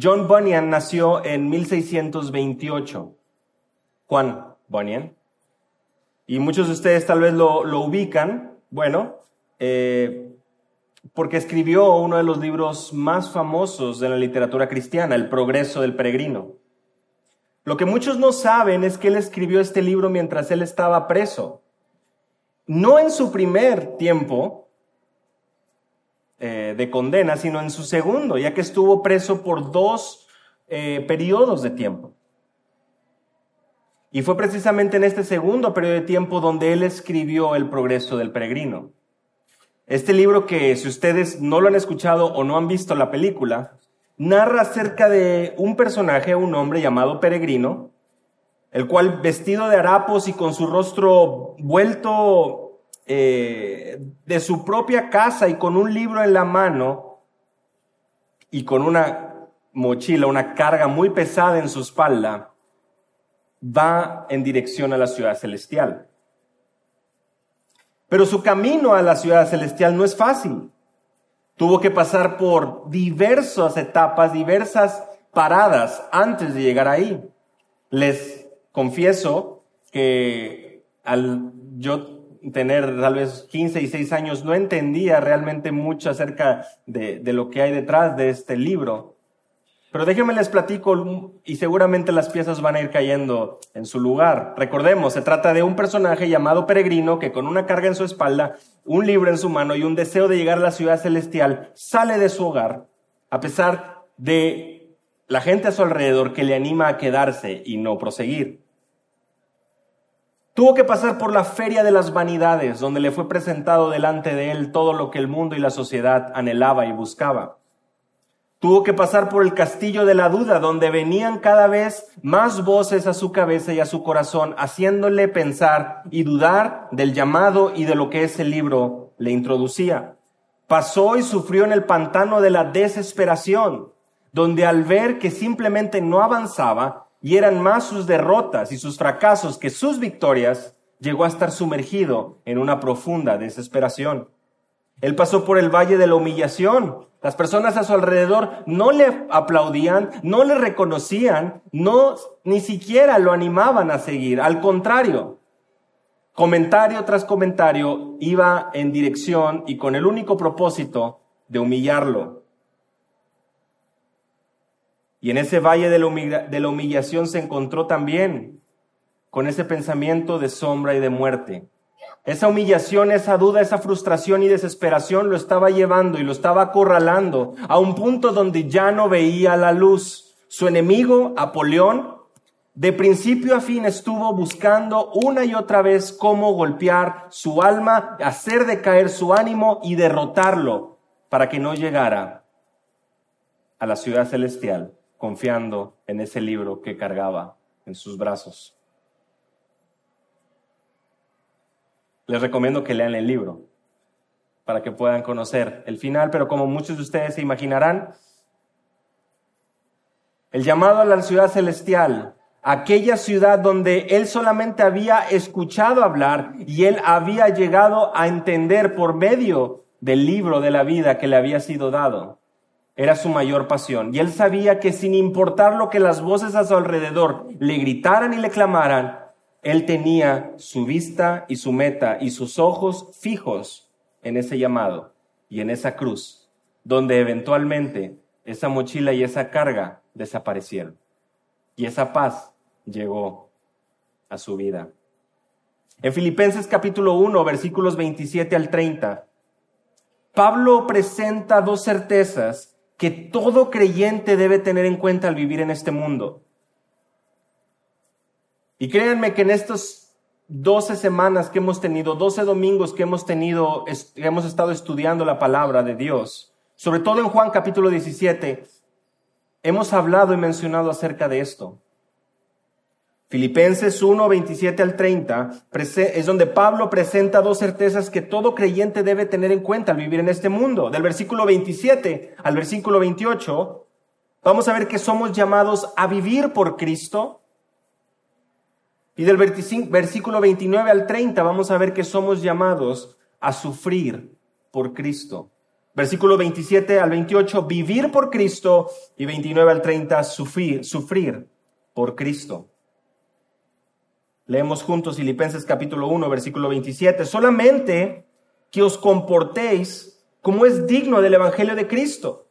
John Bunyan nació en 1628. Juan Bunyan. Y muchos de ustedes tal vez lo, ubican, bueno, eh, porque escribió uno de los libros más famosos de la literatura cristiana, El progreso del peregrino. Lo que muchos no saben es que él escribió este libro mientras él estaba preso. No en su primer tiempo eh, de condena, sino en su segundo, ya que estuvo preso por dos eh, periodos de tiempo. Y fue precisamente en este segundo periodo de tiempo donde él escribió El progreso del peregrino. Este libro que si ustedes no lo han escuchado o no han visto la película, narra acerca de un personaje, un hombre llamado Peregrino, el cual vestido de harapos y con su rostro vuelto eh, de su propia casa y con un libro en la mano y con una mochila, una carga muy pesada en su espalda, va en dirección a la ciudad celestial. Pero su camino a la ciudad celestial no es fácil. Tuvo que pasar por diversas etapas, diversas paradas antes de llegar ahí. Les confieso que al yo tener tal vez 15 y 6 años no entendía realmente mucho acerca de, de lo que hay detrás de este libro. Pero déjenme les platico y seguramente las piezas van a ir cayendo en su lugar. Recordemos, se trata de un personaje llamado Peregrino que con una carga en su espalda, un libro en su mano y un deseo de llegar a la ciudad celestial, sale de su hogar, a pesar de la gente a su alrededor que le anima a quedarse y no proseguir. Tuvo que pasar por la feria de las vanidades, donde le fue presentado delante de él todo lo que el mundo y la sociedad anhelaba y buscaba. Tuvo que pasar por el castillo de la duda, donde venían cada vez más voces a su cabeza y a su corazón, haciéndole pensar y dudar del llamado y de lo que ese libro le introducía. Pasó y sufrió en el pantano de la desesperación, donde al ver que simplemente no avanzaba y eran más sus derrotas y sus fracasos que sus victorias, llegó a estar sumergido en una profunda desesperación. Él pasó por el valle de la humillación. Las personas a su alrededor no le aplaudían, no le reconocían, no ni siquiera lo animaban a seguir. Al contrario, comentario tras comentario iba en dirección y con el único propósito de humillarlo. Y en ese valle de la, de la humillación se encontró también con ese pensamiento de sombra y de muerte. Esa humillación, esa duda, esa frustración y desesperación lo estaba llevando y lo estaba acorralando a un punto donde ya no veía la luz. Su enemigo, Apolión, de principio a fin estuvo buscando una y otra vez cómo golpear su alma, hacer decaer su ánimo y derrotarlo para que no llegara a la ciudad celestial confiando en ese libro que cargaba en sus brazos. les recomiendo que lean el libro para que puedan conocer el final, pero como muchos de ustedes se imaginarán, el llamado a la ciudad celestial, aquella ciudad donde él solamente había escuchado hablar y él había llegado a entender por medio del libro de la vida que le había sido dado, era su mayor pasión. Y él sabía que sin importar lo que las voces a su alrededor le gritaran y le clamaran, él tenía su vista y su meta y sus ojos fijos en ese llamado y en esa cruz, donde eventualmente esa mochila y esa carga desaparecieron. Y esa paz llegó a su vida. En Filipenses capítulo 1, versículos 27 al 30, Pablo presenta dos certezas que todo creyente debe tener en cuenta al vivir en este mundo. Y créanme que en estas 12 semanas que hemos tenido, 12 domingos que hemos tenido, hemos estado estudiando la palabra de Dios, sobre todo en Juan capítulo 17, hemos hablado y mencionado acerca de esto. Filipenses 1, 27 al 30 es donde Pablo presenta dos certezas que todo creyente debe tener en cuenta al vivir en este mundo. Del versículo 27 al versículo 28, vamos a ver que somos llamados a vivir por Cristo y del versículo 29 al 30 vamos a ver que somos llamados a sufrir por Cristo. Versículo 27 al 28, vivir por Cristo y 29 al 30, sufrir, sufrir por Cristo. Leemos juntos Filipenses capítulo 1, versículo 27. Solamente que os comportéis como es digno del Evangelio de Cristo,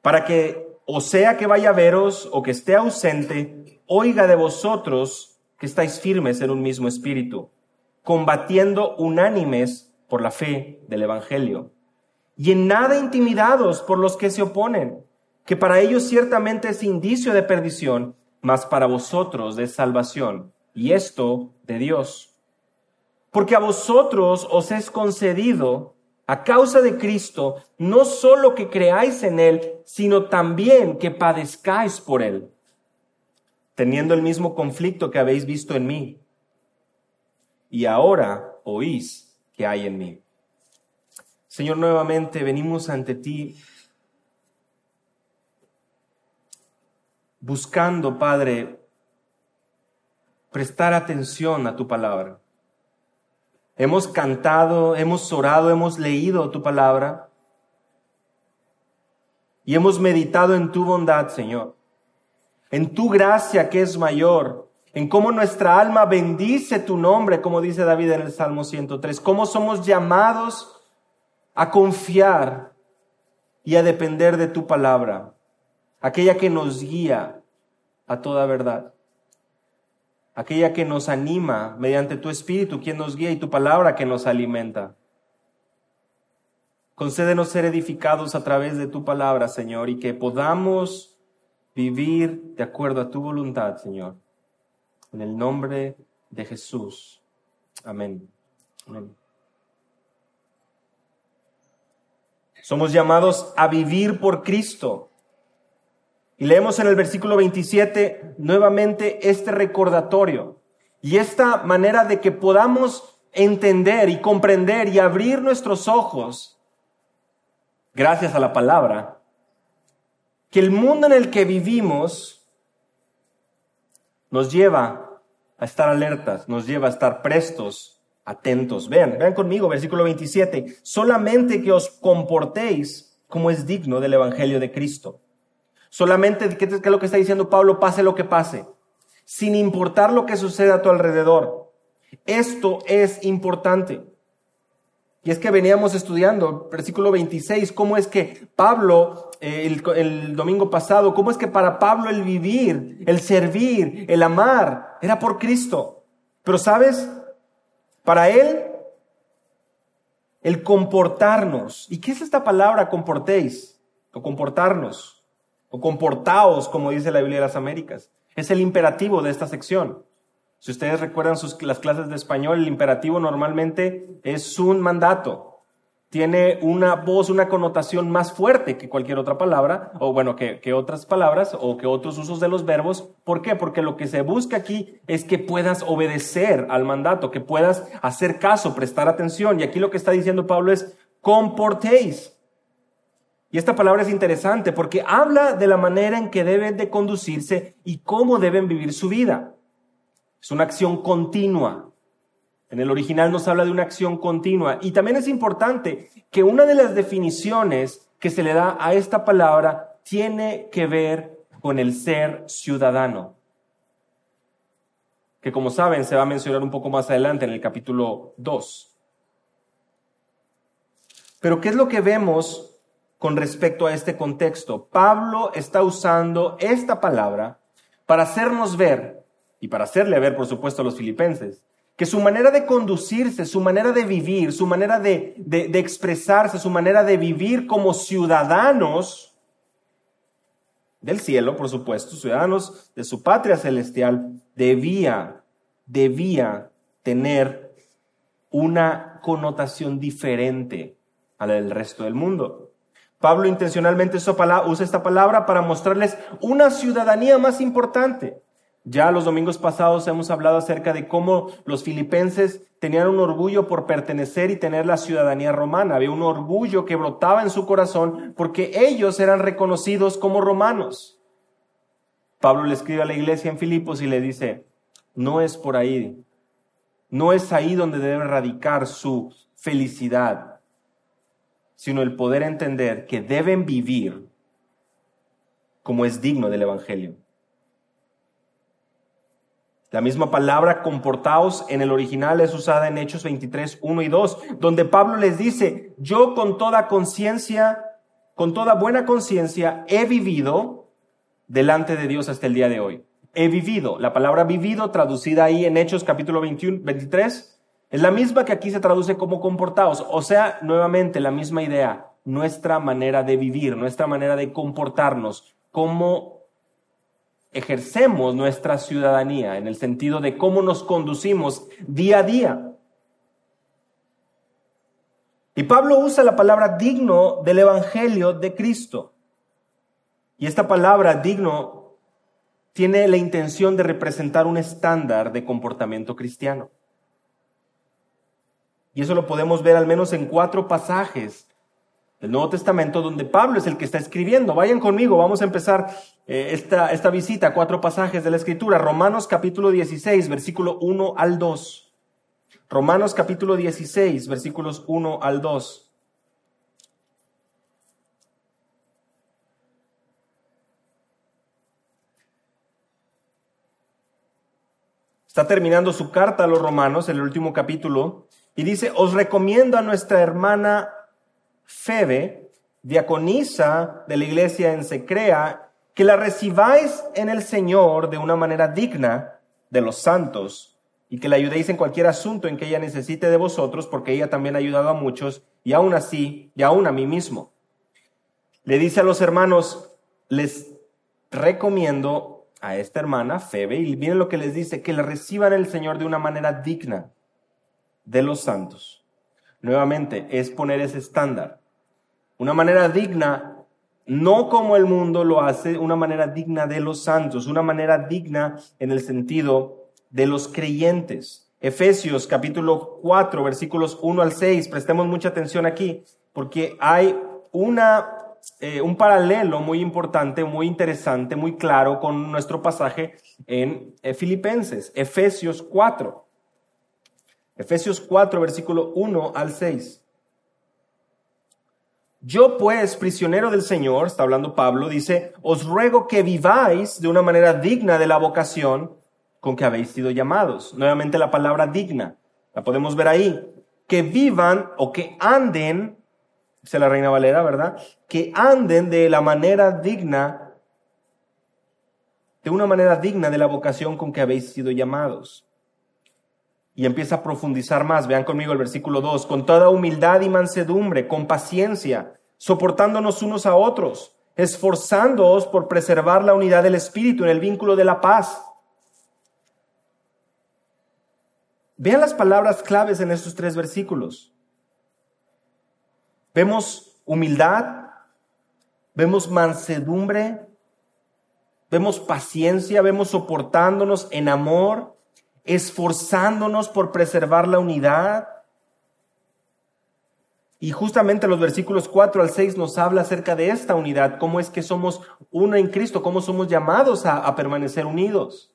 para que, o sea que vaya a veros o que esté ausente, oiga de vosotros que estáis firmes en un mismo espíritu, combatiendo unánimes por la fe del Evangelio y en nada intimidados por los que se oponen, que para ellos ciertamente es indicio de perdición, mas para vosotros de salvación, y esto de Dios. Porque a vosotros os es concedido, a causa de Cristo, no solo que creáis en Él, sino también que padezcáis por Él, teniendo el mismo conflicto que habéis visto en mí, y ahora oís que hay en mí. Señor, nuevamente venimos ante ti buscando, Padre, prestar atención a tu palabra. Hemos cantado, hemos orado, hemos leído tu palabra. Y hemos meditado en tu bondad, Señor, en tu gracia que es mayor, en cómo nuestra alma bendice tu nombre, como dice David en el Salmo 103, cómo somos llamados a confiar y a depender de tu palabra, aquella que nos guía a toda verdad, aquella que nos anima mediante tu espíritu, quien nos guía y tu palabra que nos alimenta. Concédenos ser edificados a través de tu palabra, Señor, y que podamos vivir de acuerdo a tu voluntad, Señor. En el nombre de Jesús. Amén. Somos llamados a vivir por Cristo. Y leemos en el versículo 27 nuevamente este recordatorio y esta manera de que podamos entender y comprender y abrir nuestros ojos, gracias a la palabra, que el mundo en el que vivimos nos lleva a estar alertas, nos lleva a estar prestos atentos. Vean, vean conmigo, versículo 27. Solamente que os comportéis como es digno del Evangelio de Cristo. Solamente, ¿qué es lo que está diciendo Pablo? Pase lo que pase, sin importar lo que suceda a tu alrededor. Esto es importante. Y es que veníamos estudiando, versículo 26, cómo es que Pablo, eh, el, el, domingo pasado, cómo es que para Pablo el vivir, el servir, el amar, era por Cristo. Pero sabes, para Él, el comportarnos. ¿Y qué es esta palabra comportéis? O comportarnos. O comportaos, como dice la Biblia de las Américas. Es el imperativo de esta sección. Si ustedes recuerdan sus, las clases de español, el imperativo normalmente es un mandato tiene una voz, una connotación más fuerte que cualquier otra palabra, o bueno, que, que, otras palabras o que otros usos de los verbos. ¿Por qué? Porque lo que se busca aquí es que puedas obedecer al mandato, que puedas hacer caso, prestar atención. Y aquí lo que está diciendo Pablo es, comportéis. Y esta palabra es interesante porque habla de la manera en que deben de conducirse y cómo deben vivir su vida. Es una acción continua. En el original nos habla de una acción continua. Y también es importante que una de las definiciones que se le da a esta palabra tiene que ver con el ser ciudadano. Que como saben se va a mencionar un poco más adelante en el capítulo 2. Pero ¿qué es lo que vemos con respecto a este contexto? Pablo está usando esta palabra para hacernos ver, y para hacerle ver, por supuesto, a los filipenses, que su manera de conducirse, su manera de vivir, su manera de, expresarse, su manera de vivir como ciudadanos del cielo, por supuesto, ciudadanos de su patria celestial, debía, debía tener una connotación diferente a la del resto del mundo. Pablo intencionalmente usa esta palabra para mostrarles una ciudadanía más importante. Ya los domingos pasados hemos hablado acerca de cómo los filipenses tenían un orgullo por pertenecer y tener la ciudadanía romana. Había un orgullo que brotaba en su corazón porque ellos eran reconocidos como romanos. Pablo le escribe a la iglesia en Filipos y le dice, no es por ahí, no es ahí donde debe radicar su felicidad. Sino el poder entender que deben vivir como es digno del Evangelio. La misma palabra comportaos en el original es usada en Hechos 23, 1 y 2, donde Pablo les dice, yo con toda conciencia, con toda buena conciencia, he vivido delante de Dios hasta el día de hoy. He vivido. La palabra vivido, traducida ahí en Hechos capítulo 21, 23, es la misma que aquí se traduce como comportaos. O sea, nuevamente la misma idea, nuestra manera de vivir, nuestra manera de comportarnos, cómo ejercemos nuestra ciudadanía, en el sentido de cómo nos conducimos día a día. Y Pablo usa la palabra digno del Evangelio de Cristo. Y esta palabra digno tiene la intención de representar un estándar de comportamiento cristiano. Y eso lo podemos ver al menos en cuatro pasajes del Nuevo Testamento, donde Pablo es el que está escribiendo. Vayan conmigo, vamos a empezar eh, esta, esta visita, cuatro pasajes de la Escritura. Romanos capítulo 16, versículo 1 al 2. Romanos capítulo 16, versículos 1 al 2. Está terminando su carta a los romanos, el último capítulo, y dice, os recomiendo a nuestra hermana Febe, diaconisa de la iglesia en Secrea, que la recibáis en el Señor de una manera digna de los santos y que la ayudéis en cualquier asunto en que ella necesite de vosotros, porque ella también ha ayudado a muchos y aún así, y aún a mí mismo. Le dice a los hermanos, les recomiendo a esta hermana, Febe, y miren lo que les dice, que la reciban el Señor de una manera digna de los santos. Nuevamente, es poner ese estándar. Una manera digna, no como el mundo lo hace, una manera digna de los santos, una manera digna en el sentido de los creyentes. Efesios capítulo 4, versículos 1 al 6, prestemos mucha atención aquí, porque hay una, eh, un paralelo muy importante, muy interesante, muy claro con nuestro pasaje en eh, Filipenses, Efesios 4. Efesios 4, versículo 1 al 6. Yo pues, prisionero del Señor, está hablando Pablo, dice, os ruego que viváis de una manera digna de la vocación con que habéis sido llamados. Nuevamente la palabra digna, la podemos ver ahí. Que vivan o que anden, dice la Reina Valera, ¿verdad? Que anden de la manera digna, de una manera digna de la vocación con que habéis sido llamados y empieza a profundizar más. Vean conmigo el versículo 2, con toda humildad y mansedumbre, con paciencia, soportándonos unos a otros, esforzándoos por preservar la unidad del Espíritu en el vínculo de la paz. Vean las palabras claves en estos tres versículos. Vemos humildad, vemos mansedumbre, vemos paciencia, vemos soportándonos en amor, esforzándonos por preservar la unidad. Y justamente los versículos 4 al 6 nos habla acerca de esta unidad, cómo es que somos uno en Cristo, cómo somos llamados a, a, permanecer unidos.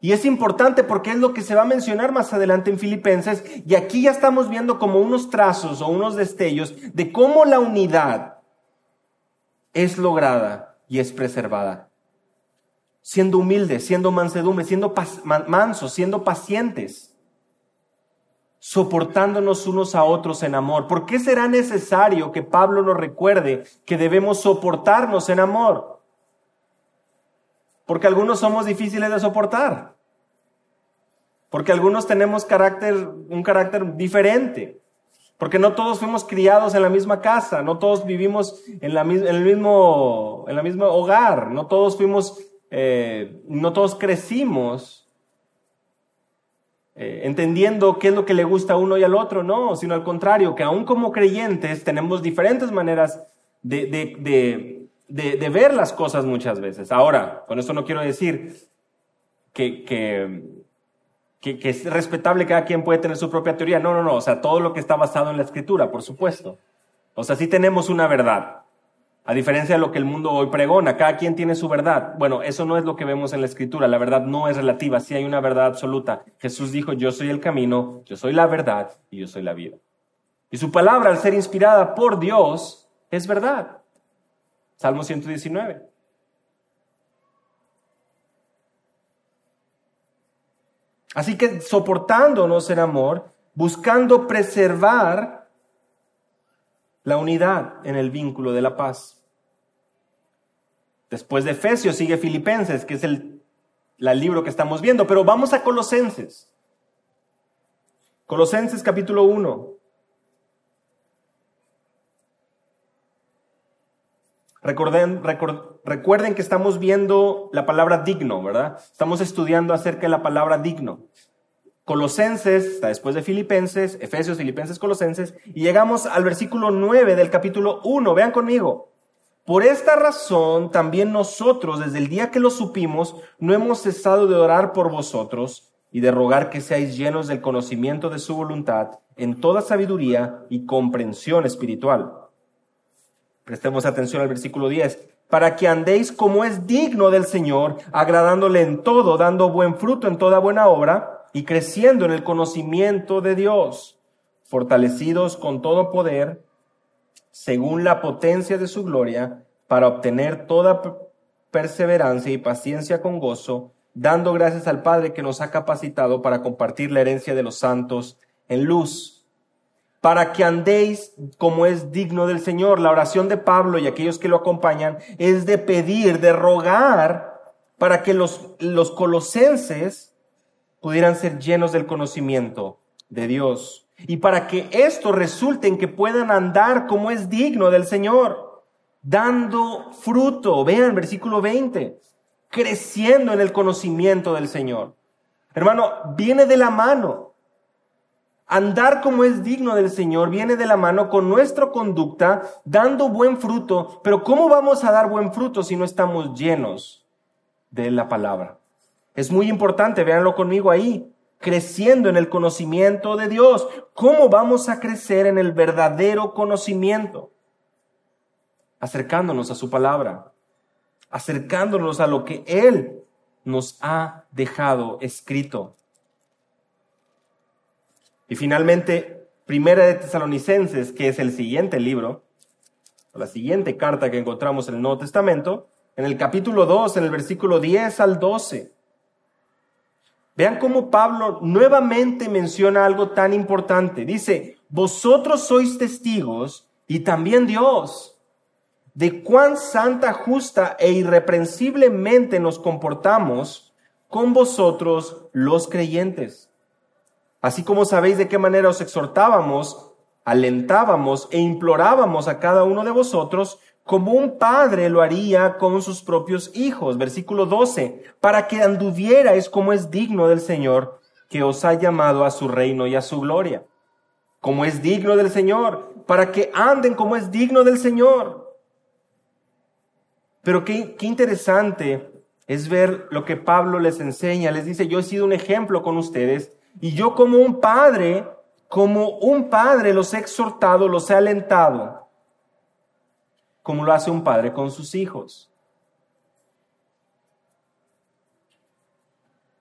Y es importante porque es lo que se va a mencionar más adelante en Filipenses, y aquí ya estamos viendo como unos trazos o unos destellos de cómo la unidad es lograda y es preservada siendo humildes, siendo mansedumbre, siendo mansos, siendo pacientes, soportándonos unos a otros en amor. ¿Por qué será necesario que Pablo nos recuerde que debemos soportarnos en amor? Porque algunos somos difíciles de soportar. Porque algunos tenemos carácter, un carácter diferente. Porque no todos fuimos criados en la misma casa, no todos vivimos en, la, en el mismo, en la misma hogar, no todos fuimos eh, no todos crecimos eh, entendiendo qué es lo que le gusta a uno y al otro, no, sino al contrario, que aún como creyentes tenemos diferentes maneras de, ver las cosas muchas veces. Ahora, con esto no quiero decir que, que, que, es respetable, cada quien puede tener su propia teoría, no, no, no, o sea, todo lo que está basado en la escritura, por supuesto. O sea, sí tenemos una verdad. A diferencia de lo que el mundo hoy pregona, cada quien tiene su verdad. Bueno, eso no es lo que vemos en la escritura. La verdad no es relativa, sí hay una verdad absoluta. Jesús dijo, yo soy el camino, yo soy la verdad y yo soy la vida. Y su palabra, al ser inspirada por Dios, es verdad. Salmo 119. Así que soportándonos en amor, buscando preservar la unidad en el vínculo de la paz. Después de Efesios sigue Filipenses, que es el, libro que estamos viendo, pero vamos a Colosenses. Colosenses capítulo 1. Recuerden, recuerden que estamos viendo la palabra digno, ¿verdad? Estamos estudiando acerca de la palabra digno. Colosenses, está después de Filipenses, Efesios, Filipenses, Colosenses, y llegamos al versículo 9 del capítulo 1. Vean conmigo. Por esta razón, también nosotros, desde el día que lo supimos, no hemos cesado de orar por vosotros y de rogar que seáis llenos del conocimiento de su voluntad en toda sabiduría y comprensión espiritual. Prestemos atención al versículo 10. Para que andéis como es digno del Señor, agradándole en todo, dando buen fruto en toda buena obra y creciendo en el conocimiento de Dios, fortalecidos con todo poder, según la potencia de su gloria, para obtener toda perseverancia y paciencia con gozo, dando gracias al Padre que nos ha capacitado para compartir la herencia de los santos en luz, para que andéis como es digno del Señor. La oración de Pablo y aquellos que lo acompañan es de pedir, de rogar, para que los, los colosenses pudieran ser llenos del conocimiento de Dios y para que esto resulte en que puedan andar como es digno del Señor, dando fruto, vean versículo 20, creciendo en el conocimiento del Señor. Hermano, viene de la mano. Andar como es digno del Señor viene de la mano con nuestra conducta, dando buen fruto. Pero ¿cómo vamos a dar buen fruto si no estamos llenos de la palabra? Es muy importante, véanlo conmigo ahí creciendo en el conocimiento de Dios. ¿Cómo vamos a crecer en el verdadero conocimiento? Acercándonos a su palabra, acercándonos a lo que Él nos ha dejado escrito. Y finalmente, Primera de Tesalonicenses, que es el siguiente libro, la siguiente carta que encontramos en el Nuevo Testamento, en el capítulo 2, en el versículo 10 al 12. Vean cómo Pablo nuevamente menciona algo tan importante. Dice, vosotros sois testigos y también Dios de cuán santa, justa e irreprensiblemente nos comportamos con vosotros los creyentes. Así como sabéis de qué manera os exhortábamos, alentábamos e implorábamos a cada uno de vosotros como un padre lo haría con sus propios hijos. Versículo 12, para que anduvierais como es digno del Señor, que os ha llamado a su reino y a su gloria. Como es digno del Señor, para que anden como es digno del Señor. Pero qué, qué interesante es ver lo que Pablo les enseña. Les dice, yo he sido un ejemplo con ustedes y yo como un padre, como un padre los he exhortado, los he alentado como lo hace un padre con sus hijos.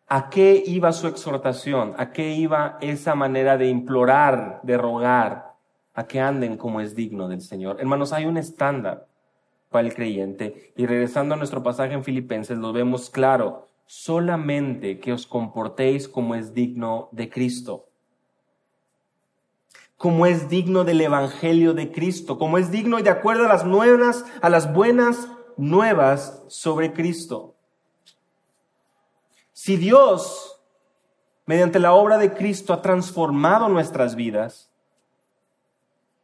¿A qué iba su exhortación? ¿A qué iba esa manera de implorar, de rogar? A que anden como es digno del Señor. Hermanos, hay un estándar para el creyente. Y regresando a nuestro pasaje en Filipenses, lo vemos claro. Solamente que os comportéis como es digno de Cristo como es digno del evangelio de Cristo, como es digno y de acuerdo a las nuevas, a las buenas nuevas sobre Cristo. Si Dios, mediante la obra de Cristo, ha transformado nuestras vidas,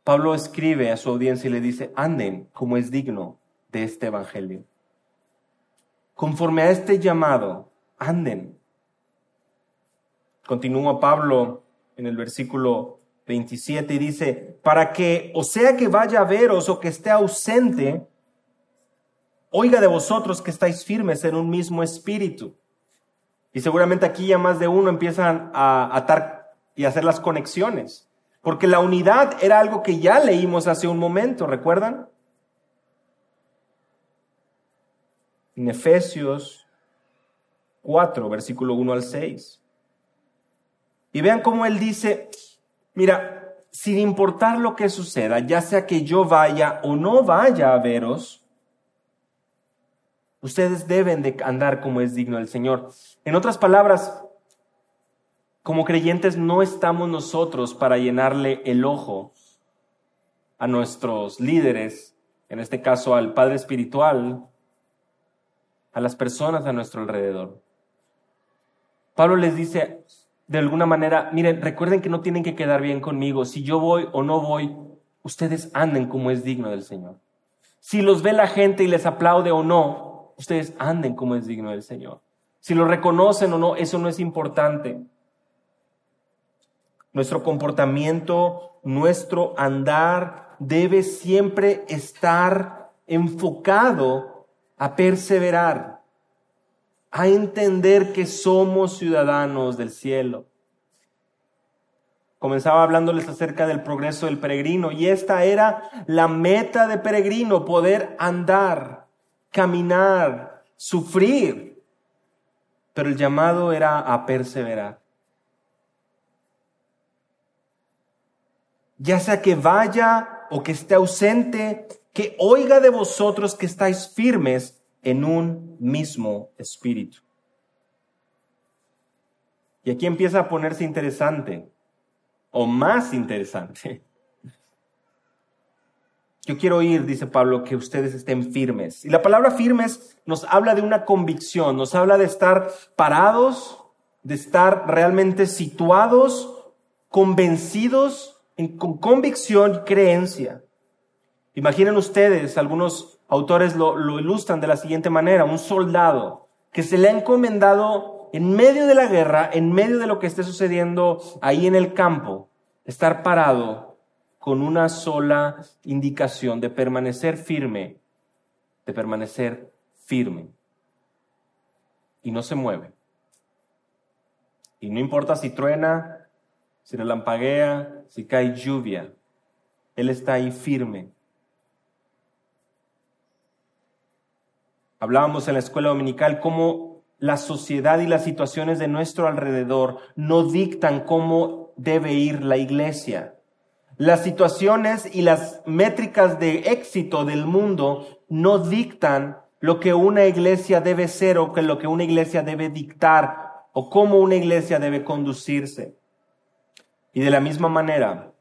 Pablo escribe a su audiencia y le dice, anden como es digno de este evangelio. Conforme a este llamado, anden. Continúa Pablo en el versículo 27 y dice, para que, o sea que vaya a veros o que esté ausente, oiga de vosotros que estáis firmes en un mismo espíritu. Y seguramente aquí ya más de uno empiezan a atar y hacer las conexiones, porque la unidad era algo que ya leímos hace un momento, ¿recuerdan? En Efesios 4, versículo 1 al 6. Y vean cómo él dice, Mira, sin importar lo que suceda, ya sea que yo vaya o no vaya a veros, ustedes deben de andar como es digno del Señor. En otras palabras, como creyentes no estamos nosotros para llenarle el ojo a nuestros líderes, en este caso al Padre Espiritual, a las personas a nuestro alrededor. Pablo les dice de alguna manera, miren, recuerden que no tienen que quedar bien conmigo. Si yo voy o no voy, ustedes anden como es digno del Señor. Si los ve la gente y les aplaude o no, ustedes anden como es digno del Señor. Si lo reconocen o no, eso no es importante. Nuestro comportamiento, nuestro andar debe siempre estar enfocado a perseverar, a entender que somos ciudadanos del cielo. Comenzaba hablándoles acerca del progreso del peregrino y esta era la meta de peregrino, poder andar, caminar, sufrir. Pero el llamado era a perseverar. ya sea que vaya o que esté ausente, que oiga de vosotros que estáis firmes en un mismo espíritu. Y aquí empieza a ponerse interesante, o más interesante. Yo quiero oír, dice Pablo, que ustedes estén firmes. Y la palabra firmes nos habla de una convicción, nos habla de estar parados, de estar realmente situados, convencidos con convicción y creencia. Imaginen ustedes, algunos autores lo, ilustran de la siguiente manera, un soldado que se le ha encomendado en medio de la guerra, en medio de lo que esté sucediendo ahí en el campo, estar parado con una sola indicación de permanecer firme, de permanecer firme. Y no se mueve. Y no importa si truena, si relampaguea, si cae lluvia, Él está ahí firme. Hablábamos en la escuela dominical cómo la sociedad y las situaciones de nuestro alrededor no dictan cómo debe ir la iglesia. Las situaciones y las métricas de éxito del mundo no dictan lo que una iglesia debe ser o que lo que una iglesia debe dictar o cómo una iglesia debe conducirse. Y de la misma manera,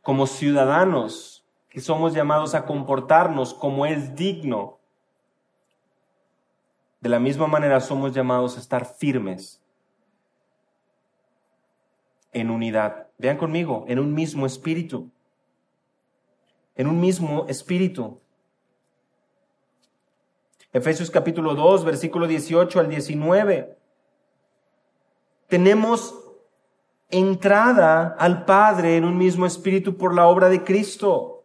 como ciudadanos que somos llamados a comportarnos como es digno, de la misma manera somos llamados a estar firmes en unidad. Vean conmigo, en un mismo espíritu. En un mismo espíritu. Efesios capítulo 2, versículo 18 al 19. Tenemos entrada al Padre en un mismo espíritu por la obra de Cristo.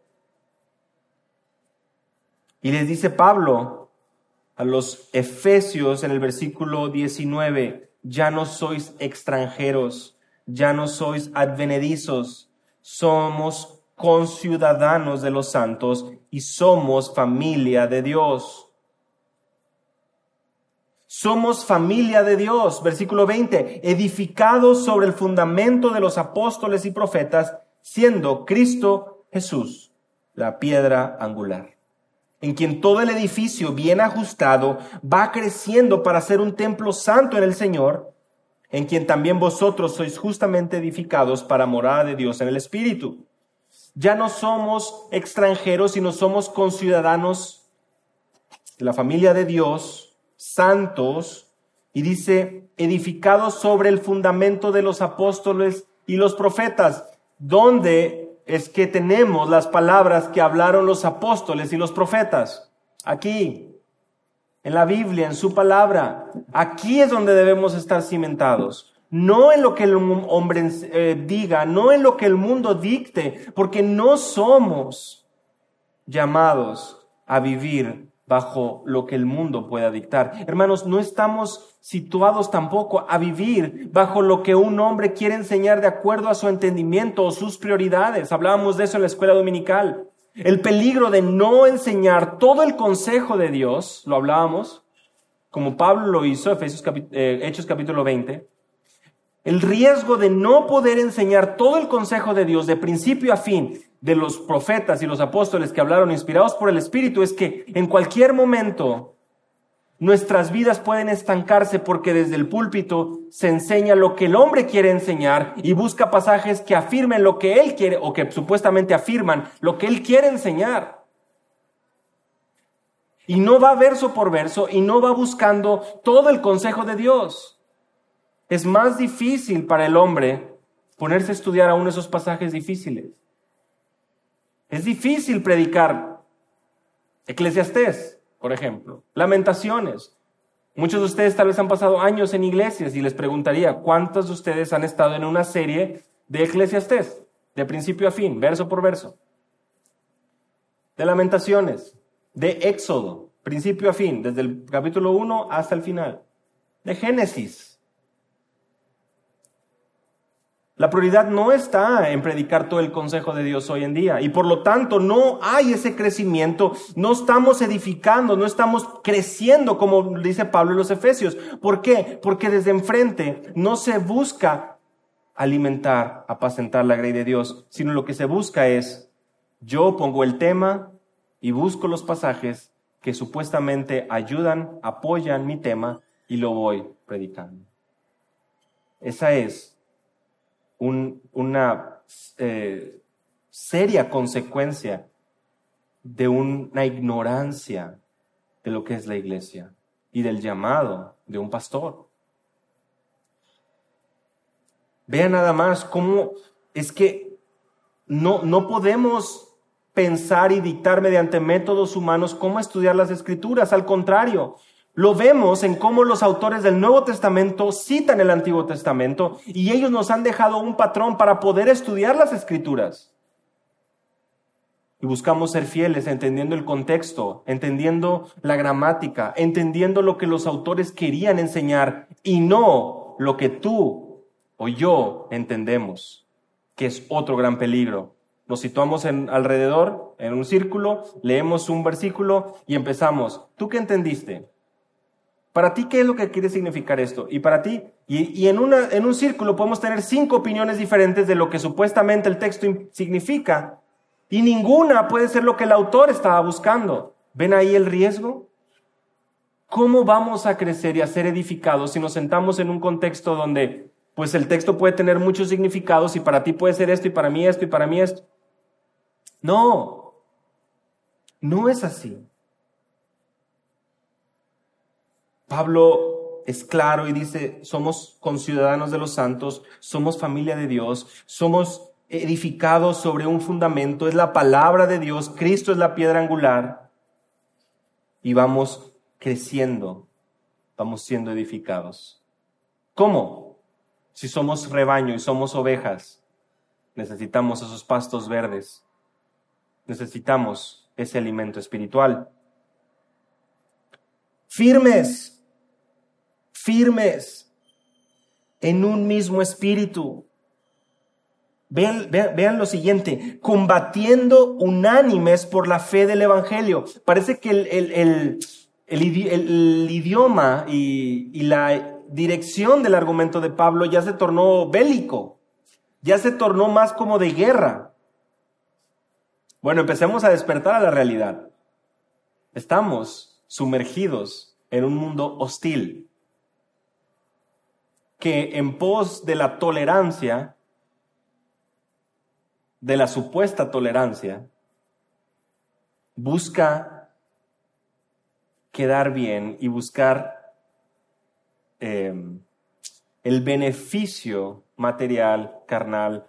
Y les dice Pablo a los Efesios en el versículo 19, ya no sois extranjeros, ya no sois advenedizos, somos conciudadanos de los santos y somos familia de Dios. Somos familia de Dios, versículo 20, edificados sobre el fundamento de los apóstoles y profetas, siendo Cristo Jesús la piedra angular, en quien todo el edificio bien ajustado va creciendo para ser un templo santo en el Señor, en quien también vosotros sois justamente edificados para morada de Dios en el Espíritu. Ya no somos extranjeros, sino somos conciudadanos de la familia de Dios, santos, y dice, edificados sobre el fundamento de los apóstoles y los profetas. ¿Dónde es que tenemos las palabras que hablaron los apóstoles y los profetas? Aquí, en la Biblia, en su palabra. Aquí es donde debemos estar cimentados. No en lo que el hombre eh, diga, no en lo que el mundo dicte, porque no somos llamados a vivir bajo lo que el mundo pueda dictar. Hermanos, no estamos situados tampoco a vivir bajo lo que un hombre quiere enseñar de acuerdo a su entendimiento o sus prioridades. Hablábamos de eso en la escuela dominical. El peligro de no enseñar todo el consejo de Dios, lo hablábamos, como Pablo lo hizo, Efesios eh, Hechos capítulo 20. el riesgo de no poder enseñar todo el consejo de Dios de principio a fin de los profetas y los apóstoles que hablaron inspirados por el Espíritu es que en cualquier momento nuestras vidas pueden estancarse porque desde el púlpito se enseña lo que el hombre quiere enseñar y busca pasajes que afirmen lo que él quiere o que supuestamente afirman lo que él quiere enseñar. Y no va verso por verso y no va buscando todo el consejo de Dios. Es más difícil para el hombre ponerse a estudiar aún esos pasajes difíciles. Es difícil predicar. Eclesiastés, por ejemplo, Lamentaciones. Muchos de ustedes tal vez han pasado años en iglesias y les preguntaría, ¿cuántos de ustedes han estado en una serie de Eclesiastés, de principio a fin, verso por verso? De Lamentaciones, de Éxodo, principio a fin, desde el capítulo 1 hasta el final, de Génesis, la prioridad no está en predicar todo el consejo de Dios hoy en día y por lo tanto no hay ese crecimiento, no estamos edificando, no estamos creciendo como dice Pablo en los Efesios. ¿Por qué? Porque desde enfrente no se busca alimentar, apacentar la grey de Dios, sino lo que se busca es, yo pongo el tema y busco los pasajes que supuestamente ayudan, apoyan mi tema y lo voy predicando. Esa es una eh, seria consecuencia de una ignorancia de lo que es la iglesia y del llamado de un pastor. Vean nada más cómo es que no, no podemos pensar y dictar mediante métodos humanos cómo estudiar las escrituras. Al contrario, lo vemos en cómo los autores del Nuevo Testamento citan el Antiguo Testamento y ellos nos han dejado un patrón para poder estudiar las escrituras. Y buscamos ser fieles entendiendo el contexto, entendiendo la gramática, entendiendo lo que los autores querían enseñar y no lo que tú o yo entendemos, que es otro gran peligro. Nos situamos en alrededor, en un círculo, leemos un versículo y empezamos. ¿Tú qué entendiste? Para ti, ¿qué es lo que quiere significar esto? Y para ti, y, en, en un círculo podemos tener cinco opiniones diferentes de lo que supuestamente el texto significa, y ninguna puede ser lo que el autor estaba buscando. ¿Ven ahí el riesgo? ¿Cómo vamos a crecer y a ser edificados si nos sentamos en un contexto donde pues el texto puede tener muchos significados y para ti puede ser esto y para mí esto y para mí esto? No, no es así. Pablo es claro y dice, somos conciudadanos de los santos, somos familia de Dios, somos edificados sobre un fundamento, es la palabra de Dios, Cristo es la piedra angular y vamos creciendo, vamos siendo edificados. ¿Cómo? Si somos rebaño y somos ovejas, necesitamos esos pastos verdes, necesitamos ese alimento espiritual. Firmes firmes en un mismo espíritu. Vean, lo siguiente, combatiendo unánimes por la fe del Evangelio. Parece que el, idioma y la dirección del argumento de Pablo ya se tornó bélico, ya se tornó más como de guerra. Bueno, empecemos a despertar a la realidad. Estamos sumergidos en un mundo hostil que en pos de la tolerancia, de la supuesta tolerancia, busca quedar bien y buscar eh, el beneficio material, carnal,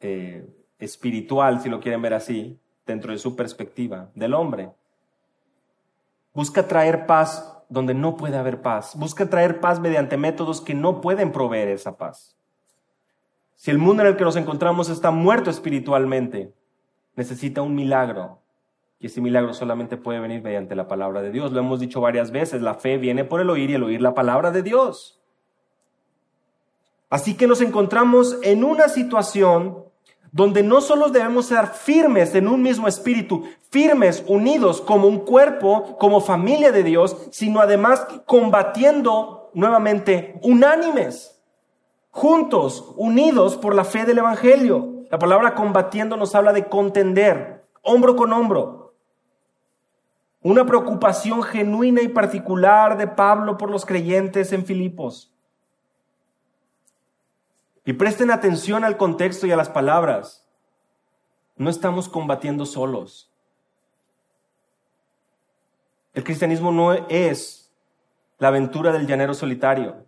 eh, espiritual, si lo quieren ver así, dentro de su perspectiva del hombre. Busca traer paz donde no puede haber paz. Busca traer paz mediante métodos que no pueden proveer esa paz. Si el mundo en el que nos encontramos está muerto espiritualmente, necesita un milagro. Y ese milagro solamente puede venir mediante la palabra de Dios. Lo hemos dicho varias veces, la fe viene por el oír y el oír la palabra de Dios. Así que nos encontramos en una situación donde no solo debemos ser firmes en un mismo espíritu, firmes, unidos como un cuerpo, como familia de Dios, sino además combatiendo nuevamente unánimes. juntos, unidos por la fe del Evangelio. La palabra combatiendo nos habla de contender, hombro con hombro. Una preocupación genuina y particular de Pablo por los creyentes en Filipos. Y presten atención al contexto y a las palabras. No estamos combatiendo solos. El cristianismo no es la aventura del llanero solitario.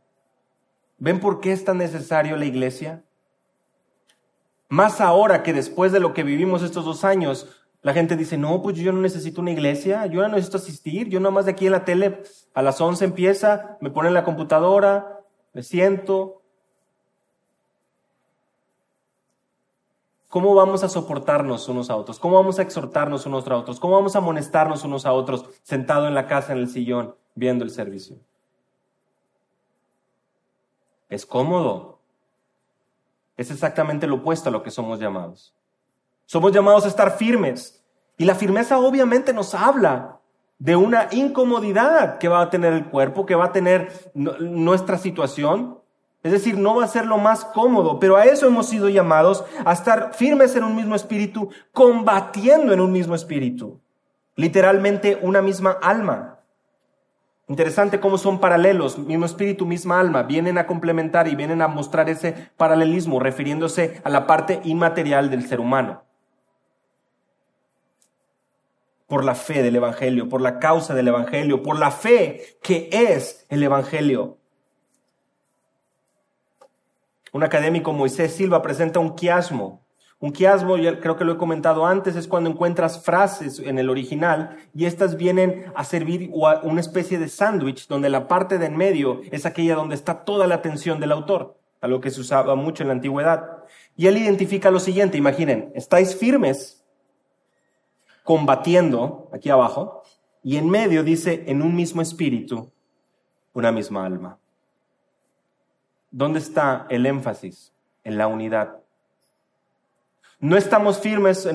¿Ven por qué es tan necesario la iglesia? Más ahora que después de lo que vivimos estos dos años, la gente dice, no, pues yo no necesito una iglesia, yo no necesito asistir, yo nomás de aquí en la tele a las 11 empieza, me ponen la computadora, me siento, ¿Cómo vamos a soportarnos unos a otros? ¿Cómo vamos a exhortarnos unos a otros? ¿Cómo vamos a amonestarnos unos a otros sentado en la casa, en el sillón, viendo el servicio? Es cómodo. Es exactamente lo opuesto a lo que somos llamados. Somos llamados a estar firmes. Y la firmeza obviamente nos habla de una incomodidad que va a tener el cuerpo, que va a tener nuestra situación, es decir, no va a ser lo más cómodo, pero a eso hemos sido llamados, a estar firmes en un mismo espíritu, combatiendo en un mismo espíritu. Literalmente una misma alma. Interesante cómo son paralelos, mismo espíritu, misma alma, vienen a complementar y vienen a mostrar ese paralelismo, refiriéndose a la parte inmaterial del ser humano. Por la fe del Evangelio, por la causa del Evangelio, por la fe que es el Evangelio. Un académico, Moisés Silva, presenta un quiasmo. Un quiasmo, ya creo que lo he comentado antes, es cuando encuentras frases en el original y estas vienen a servir una especie de sándwich donde la parte de en medio es aquella donde está toda la atención del autor, algo que se usaba mucho en la antigüedad. Y él identifica lo siguiente, imaginen, estáis firmes combatiendo aquí abajo y en medio dice en un mismo espíritu, una misma alma. ¿Dónde está el énfasis? En la unidad. No estamos firmes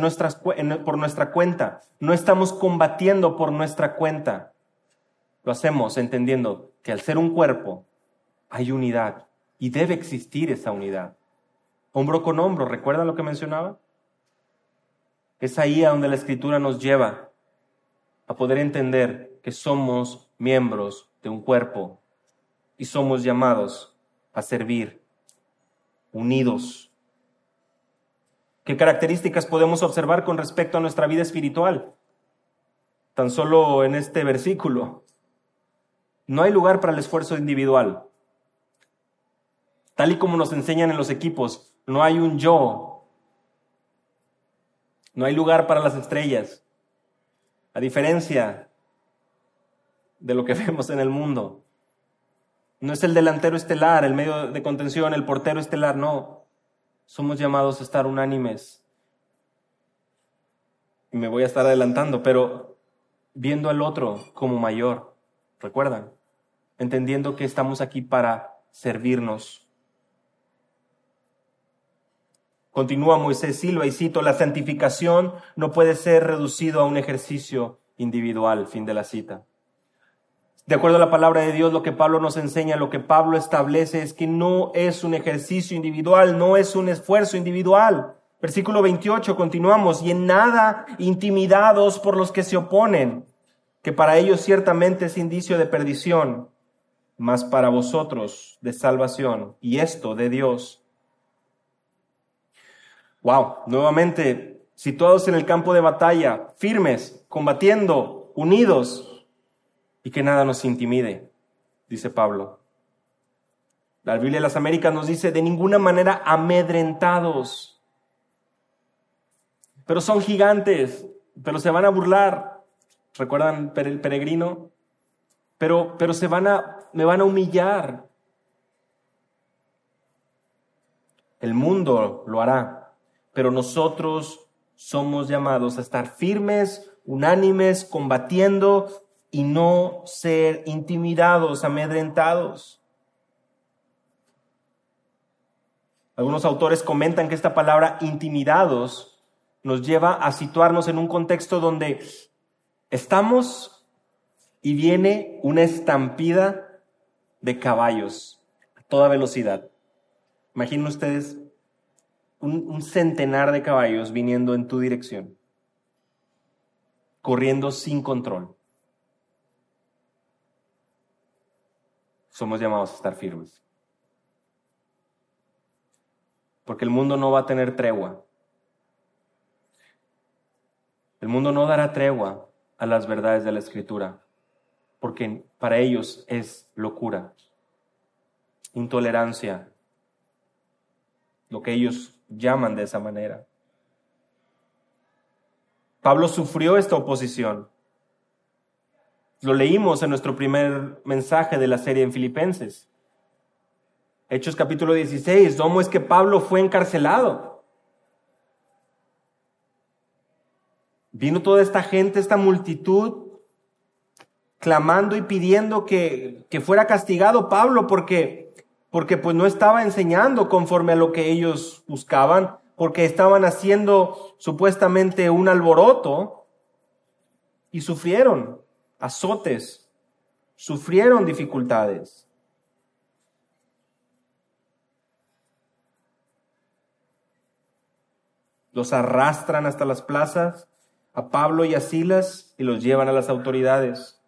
por nuestra cuenta, no estamos combatiendo por nuestra cuenta. Lo hacemos entendiendo que al ser un cuerpo hay unidad y debe existir esa unidad. Hombro con hombro, ¿recuerdan lo que mencionaba? Es ahí a donde la escritura nos lleva a poder entender que somos miembros de un cuerpo y somos llamados a servir, unidos. ¿Qué características podemos observar con respecto a nuestra vida espiritual? Tan solo en este versículo. No hay lugar para el esfuerzo individual. Tal y como nos enseñan en los equipos, no hay un yo. No hay lugar para las estrellas. A diferencia de lo que vemos en el mundo. No es el delantero estelar, el medio de contención, el portero estelar, no. Somos llamados a estar unánimes. Y me voy a estar adelantando, pero viendo al otro como mayor, ¿recuerdan? Entendiendo que estamos aquí para servirnos. Continúa Moisés Silva y cito, la santificación no puede ser reducido a un ejercicio individual, fin de la cita. De acuerdo a la palabra de Dios, lo que Pablo nos enseña, lo que Pablo establece es que no es un ejercicio individual, no es un esfuerzo individual. Versículo 28, continuamos, y en nada intimidados por los que se oponen, que para ellos ciertamente es indicio de perdición, mas para vosotros de salvación, y esto de Dios. Wow, nuevamente, situados en el campo de batalla, firmes, combatiendo, unidos, y que nada nos intimide, dice Pablo. La Biblia de las Américas nos dice de ninguna manera amedrentados. Pero son gigantes, pero se van a burlar. ¿Recuerdan el peregrino? Pero, pero se van a, me van a humillar. El mundo lo hará, pero nosotros somos llamados a estar firmes, unánimes, combatiendo y no ser intimidados, amedrentados. Algunos autores comentan que esta palabra intimidados nos lleva a situarnos en un contexto donde estamos y viene una estampida de caballos a toda velocidad. Imaginen ustedes un, un centenar de caballos viniendo en tu dirección, corriendo sin control. Somos llamados a estar firmes. Porque el mundo no va a tener tregua. El mundo no dará tregua a las verdades de la Escritura, porque para ellos es locura, intolerancia, lo que ellos llaman de esa manera. Pablo sufrió esta oposición. Lo leímos en nuestro primer mensaje de la serie en Filipenses. Hechos capítulo 16, ¿cómo es que Pablo fue encarcelado? Vino toda esta gente, esta multitud, clamando y pidiendo que, que fuera castigado Pablo porque, porque pues no estaba enseñando conforme a lo que ellos buscaban, porque estaban haciendo supuestamente un alboroto y sufrieron azotes, sufrieron dificultades. Los arrastran hasta las plazas a Pablo y a Silas y los llevan a las autoridades.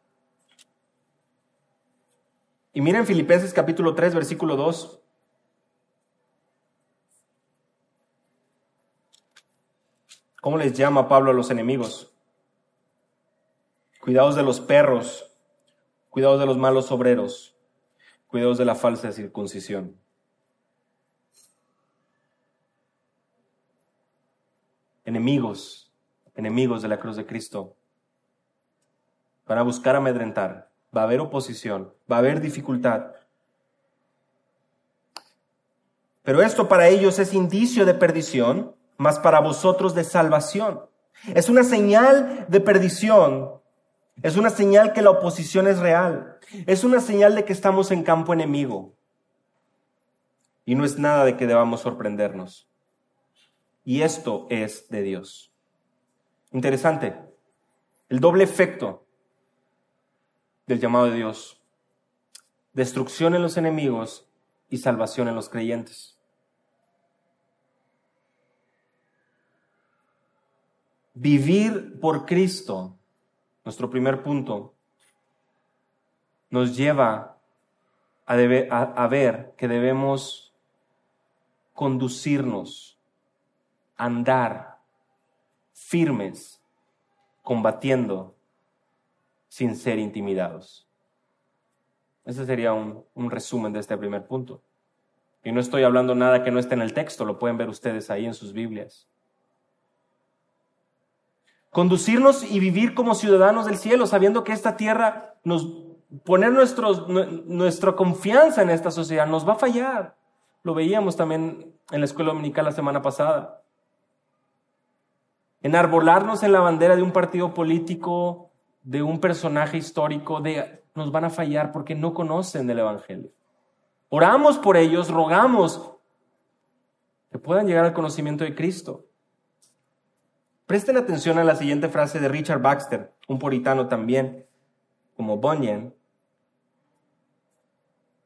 Y miren Filipenses capítulo 3, versículo 2. ¿Cómo les llama Pablo a los enemigos? Cuidados de los perros, cuidados de los malos obreros, cuidados de la falsa circuncisión. Enemigos, enemigos de la cruz de Cristo. Van a buscar amedrentar. Va a haber oposición, va a haber dificultad. Pero esto para ellos es indicio de perdición, más para vosotros de salvación. Es una señal de perdición. Es una señal que la oposición es real. Es una señal de que estamos en campo enemigo. Y no es nada de que debamos sorprendernos. Y esto es de Dios. Interesante. El doble efecto del llamado de Dios. Destrucción en los enemigos y salvación en los creyentes. Vivir por Cristo, nuestro primer punto, nos lleva a, ver que debemos conducirnos, andar firmes, combatiendo sin ser intimidados. Ese sería un, resumen de este primer punto. Y no estoy hablando nada que no esté en el texto, lo pueden ver ustedes ahí en sus Biblias. Conducirnos y vivir como ciudadanos del cielo, sabiendo que esta tierra nos poner nuestra confianza en esta sociedad nos va a fallar. Lo veíamos también en la escuela dominical la semana pasada enarbolarnos en la bandera de un partido político, de un personaje histórico, de, nos van a fallar porque no conocen el Evangelio. Oramos por ellos, rogamos que puedan llegar al conocimiento de Cristo. Presten atención a la siguiente frase de Richard Baxter, un puritano también, como Bunyan.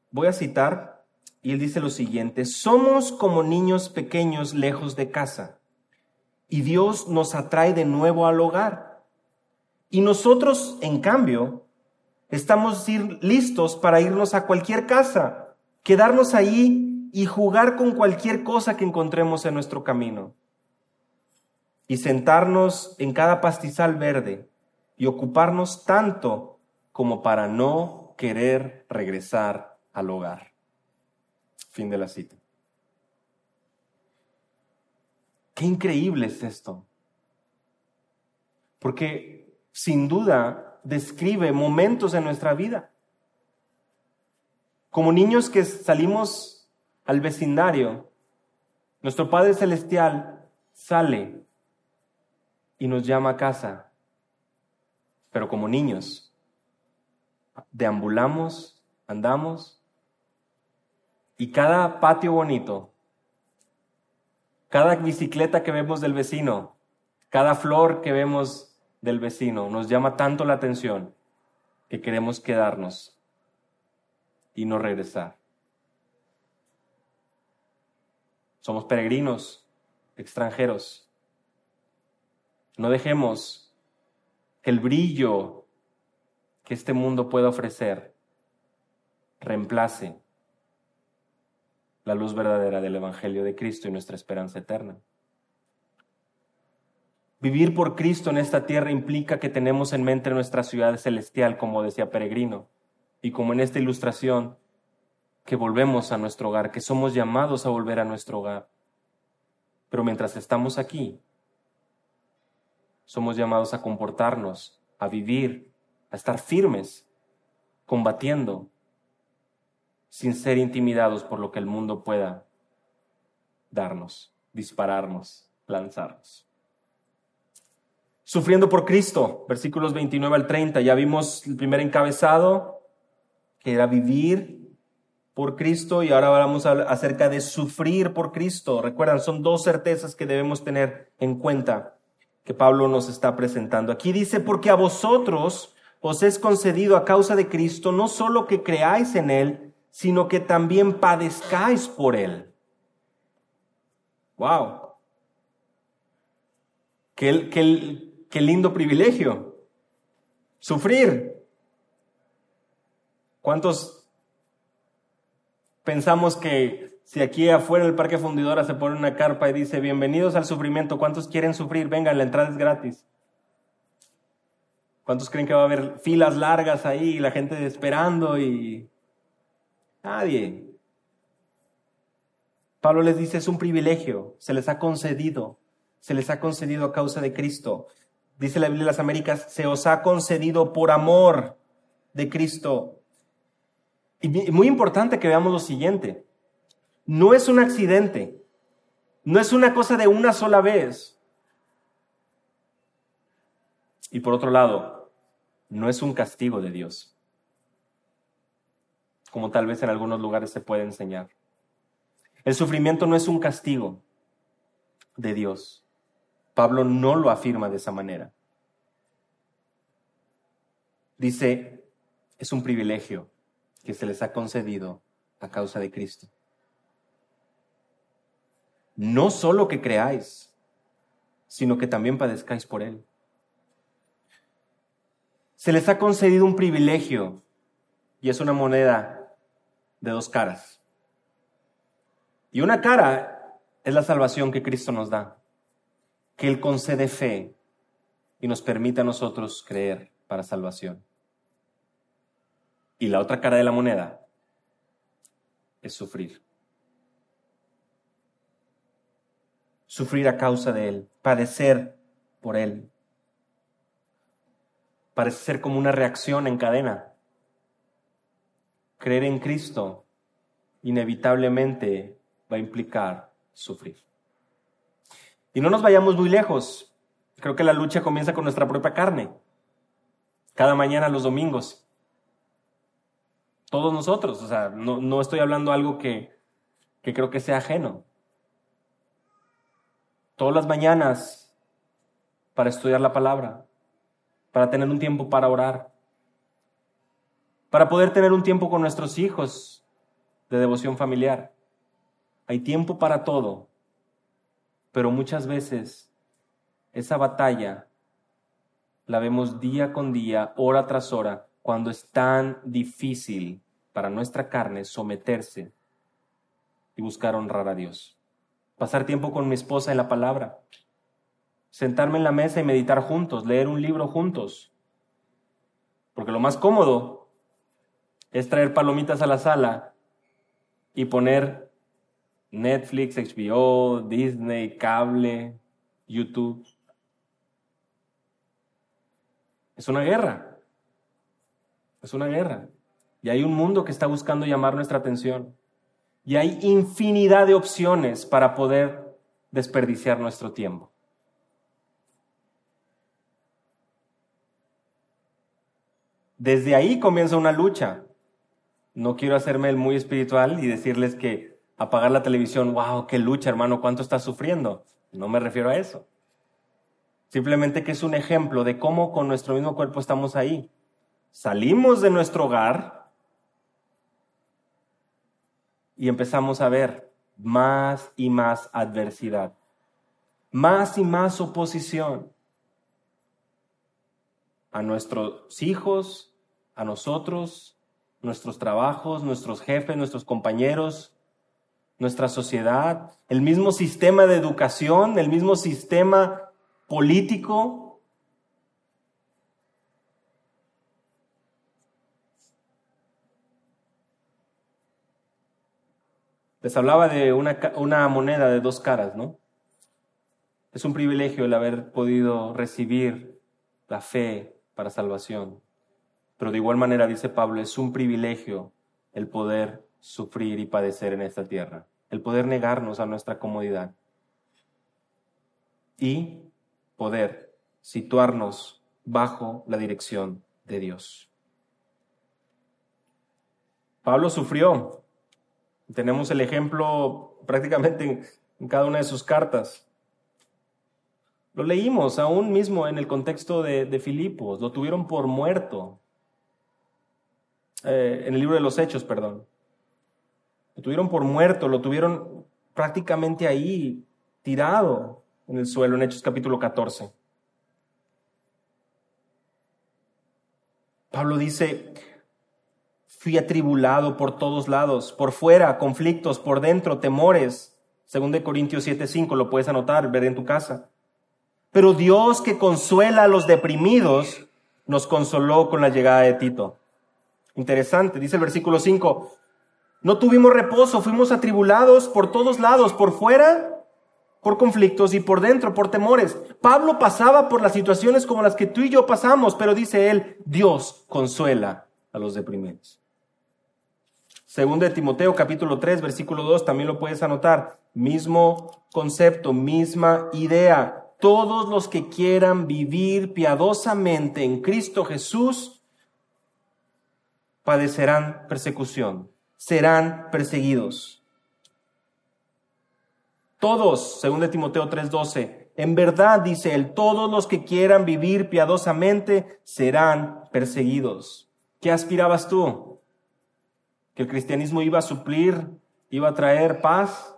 Voy a citar, y él dice lo siguiente, somos como niños pequeños lejos de casa y Dios nos atrae de nuevo al hogar. Y nosotros, en cambio, estamos listos para irnos a cualquier casa, quedarnos ahí y jugar con cualquier cosa que encontremos en nuestro camino. Y sentarnos en cada pastizal verde y ocuparnos tanto como para no querer regresar al hogar. Fin de la cita. Qué increíble es esto. Porque sin duda describe momentos en nuestra vida. Como niños que salimos al vecindario, nuestro Padre Celestial sale y nos llama a casa. Pero como niños, deambulamos, andamos, y cada patio bonito cada bicicleta que vemos del vecino, cada flor que vemos del vecino nos llama tanto la atención que queremos quedarnos y no regresar. Somos peregrinos, extranjeros. No dejemos que el brillo que este mundo pueda ofrecer reemplace la luz verdadera del Evangelio de Cristo y nuestra esperanza eterna. Vivir por Cristo en esta tierra implica que tenemos en mente nuestra ciudad celestial, como decía Peregrino, y como en esta ilustración, que volvemos a nuestro hogar, que somos llamados a volver a nuestro hogar. Pero mientras estamos aquí, somos llamados a comportarnos, a vivir, a estar firmes, combatiendo, sin ser intimidados por lo que el mundo pueda darnos, dispararnos, lanzarnos. Sufriendo por Cristo, versículos 29 al 30, ya vimos el primer encabezado, que era vivir por Cristo, y ahora hablamos acerca de sufrir por Cristo. Recuerdan, son dos certezas que debemos tener en cuenta que Pablo nos está presentando. Aquí dice, porque a vosotros os es concedido a causa de Cristo no solo que creáis en Él, sino que también padezcáis por él. ¡Wow! Qué, qué, lindo privilegio. Sufrir. ¿Cuántos pensamos que si aquí afuera del Parque Fundidora se pone una carpa y dice, bienvenidos al sufrimiento, ¿cuántos quieren sufrir? Vengan, la entrada es gratis. ¿Cuántos creen que va a haber filas largas ahí, la gente esperando y Nadie. Pablo les dice, es un privilegio, se les ha concedido, se les ha concedido a causa de Cristo. Dice la Biblia de las Américas, se os ha concedido por amor de Cristo. Y muy importante que veamos lo siguiente, no es un accidente, no es una cosa de una sola vez. Y por otro lado, no es un castigo de Dios como tal vez en algunos lugares se puede enseñar. El sufrimiento no es un castigo de Dios. Pablo no lo afirma de esa manera. Dice, es un privilegio que se les ha concedido a causa de Cristo. No solo que creáis, sino que también padezcáis por Él. Se les ha concedido un privilegio y es una moneda de dos caras. Y una cara es la salvación que Cristo nos da, que Él concede fe y nos permite a nosotros creer para salvación. Y la otra cara de la moneda es sufrir. Sufrir a causa de Él, padecer por Él. Parece ser como una reacción en cadena creer en Cristo inevitablemente va a implicar sufrir. Y no nos vayamos muy lejos. Creo que la lucha comienza con nuestra propia carne. Cada mañana los domingos. Todos nosotros. O sea, no, estoy hablando algo que, que creo que sea ajeno. Todas las mañanas para estudiar la palabra, para tener un tiempo para orar, para poder tener un tiempo con nuestros hijos de devoción familiar. Hay tiempo para todo, pero muchas veces esa batalla la vemos día con día, hora tras hora, cuando es tan difícil para nuestra carne someterse y buscar honrar a Dios. Pasar tiempo con mi esposa en la palabra, sentarme en la mesa y meditar juntos, leer un libro juntos. Porque lo más cómodo es traer palomitas a la sala y poner Netflix, HBO, Disney, cable, YouTube. Es una guerra. Es una guerra. Y hay un mundo que está buscando llamar nuestra atención. Y hay infinidad de opciones para poder desperdiciar nuestro tiempo. Desde ahí comienza una lucha. No quiero hacerme el muy espiritual y decirles que apagar la televisión, wow, qué lucha, hermano, cuánto estás sufriendo. No me refiero a eso. Simplemente que es un ejemplo de cómo con nuestro mismo cuerpo estamos ahí. Salimos de nuestro hogar y empezamos a ver más y más adversidad, más y más oposición a nuestros hijos, a nosotros, nuestros trabajos, nuestros jefes, nuestros compañeros, nuestra sociedad, el mismo sistema de educación, el mismo sistema político. Les hablaba de una, moneda de dos caras, ¿no? Es un privilegio el haber podido recibir la fe para salvación. Pero de igual manera, dice Pablo, es un privilegio el poder sufrir y padecer en esta tierra, el poder negarnos a nuestra comodidad y poder situarnos bajo la dirección de Dios. Pablo sufrió. Tenemos el ejemplo prácticamente en, cada una de sus cartas. Lo leímos aún mismo en el contexto de, Filipos, lo tuvieron por muerto. Eh, en el libro de los Hechos, perdón. Lo tuvieron por muerto, lo tuvieron prácticamente ahí, tirado en el suelo, en Hechos capítulo 14. Pablo dice, fui atribulado por todos lados, por fuera, conflictos, por dentro, temores. Según de Corintios 7:5, lo puedes anotar, ver en tu casa. Pero Dios que consuela a los deprimidos, nos consoló con la llegada de Tito. Interesante, dice el versículo 5, no tuvimos reposo, fuimos atribulados por todos lados, por fuera, por conflictos y por dentro, por temores. Pablo pasaba por las situaciones como las que tú y yo pasamos, pero dice él, Dios consuela a los deprimidos. Segundo de Timoteo capítulo 3, versículo 2, también lo puedes anotar. Mismo concepto, misma idea. Todos los que quieran vivir piadosamente en Cristo Jesús padecerán persecución, serán perseguidos. Todos, según de Timoteo 3:12, en verdad dice él, todos los que quieran vivir piadosamente serán perseguidos. ¿Qué aspirabas tú? ¿Que el cristianismo iba a suplir, iba a traer paz?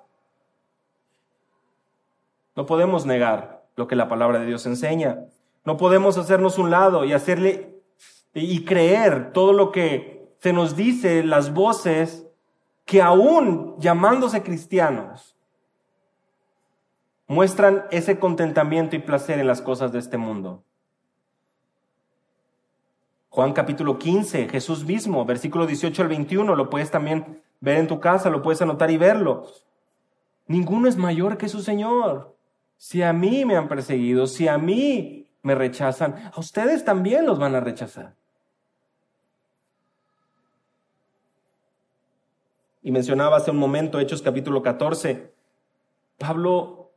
No podemos negar lo que la palabra de Dios enseña. No podemos hacernos un lado y hacerle y creer todo lo que se nos dice las voces que aún llamándose cristianos muestran ese contentamiento y placer en las cosas de este mundo. Juan capítulo 15, Jesús mismo, versículo 18 al 21, lo puedes también ver en tu casa, lo puedes anotar y verlo. Ninguno es mayor que su Señor. Si a mí me han perseguido, si a mí me rechazan, a ustedes también los van a rechazar. Y mencionaba hace un momento Hechos capítulo 14, Pablo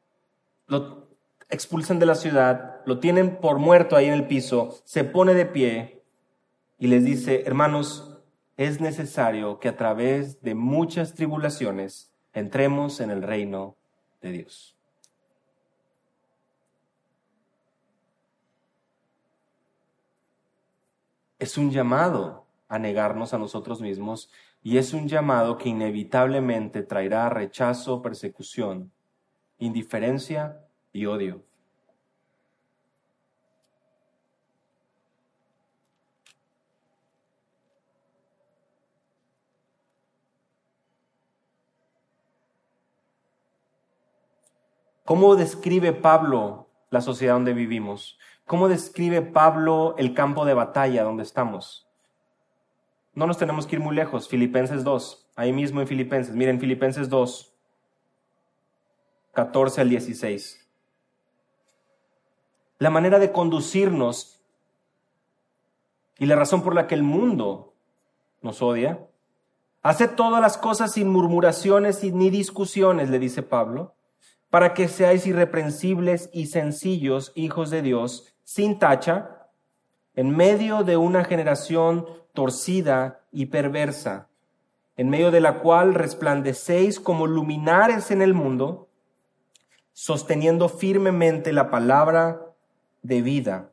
lo expulsan de la ciudad, lo tienen por muerto ahí en el piso, se pone de pie y les dice, hermanos, es necesario que a través de muchas tribulaciones entremos en el reino de Dios. Es un llamado a negarnos a nosotros mismos y es un llamado que inevitablemente traerá rechazo, persecución, indiferencia y odio. ¿Cómo describe Pablo la sociedad donde vivimos? ¿Cómo describe Pablo el campo de batalla donde estamos? No nos tenemos que ir muy lejos. Filipenses 2, ahí mismo en Filipenses. Miren, Filipenses 2, 14 al 16. La manera de conducirnos y la razón por la que el mundo nos odia. Hace todas las cosas sin murmuraciones ni discusiones, le dice Pablo, para que seáis irreprensibles y sencillos hijos de Dios, sin tacha, en medio de una generación torcida y perversa, en medio de la cual resplandecéis como luminares en el mundo, sosteniendo firmemente la palabra de vida,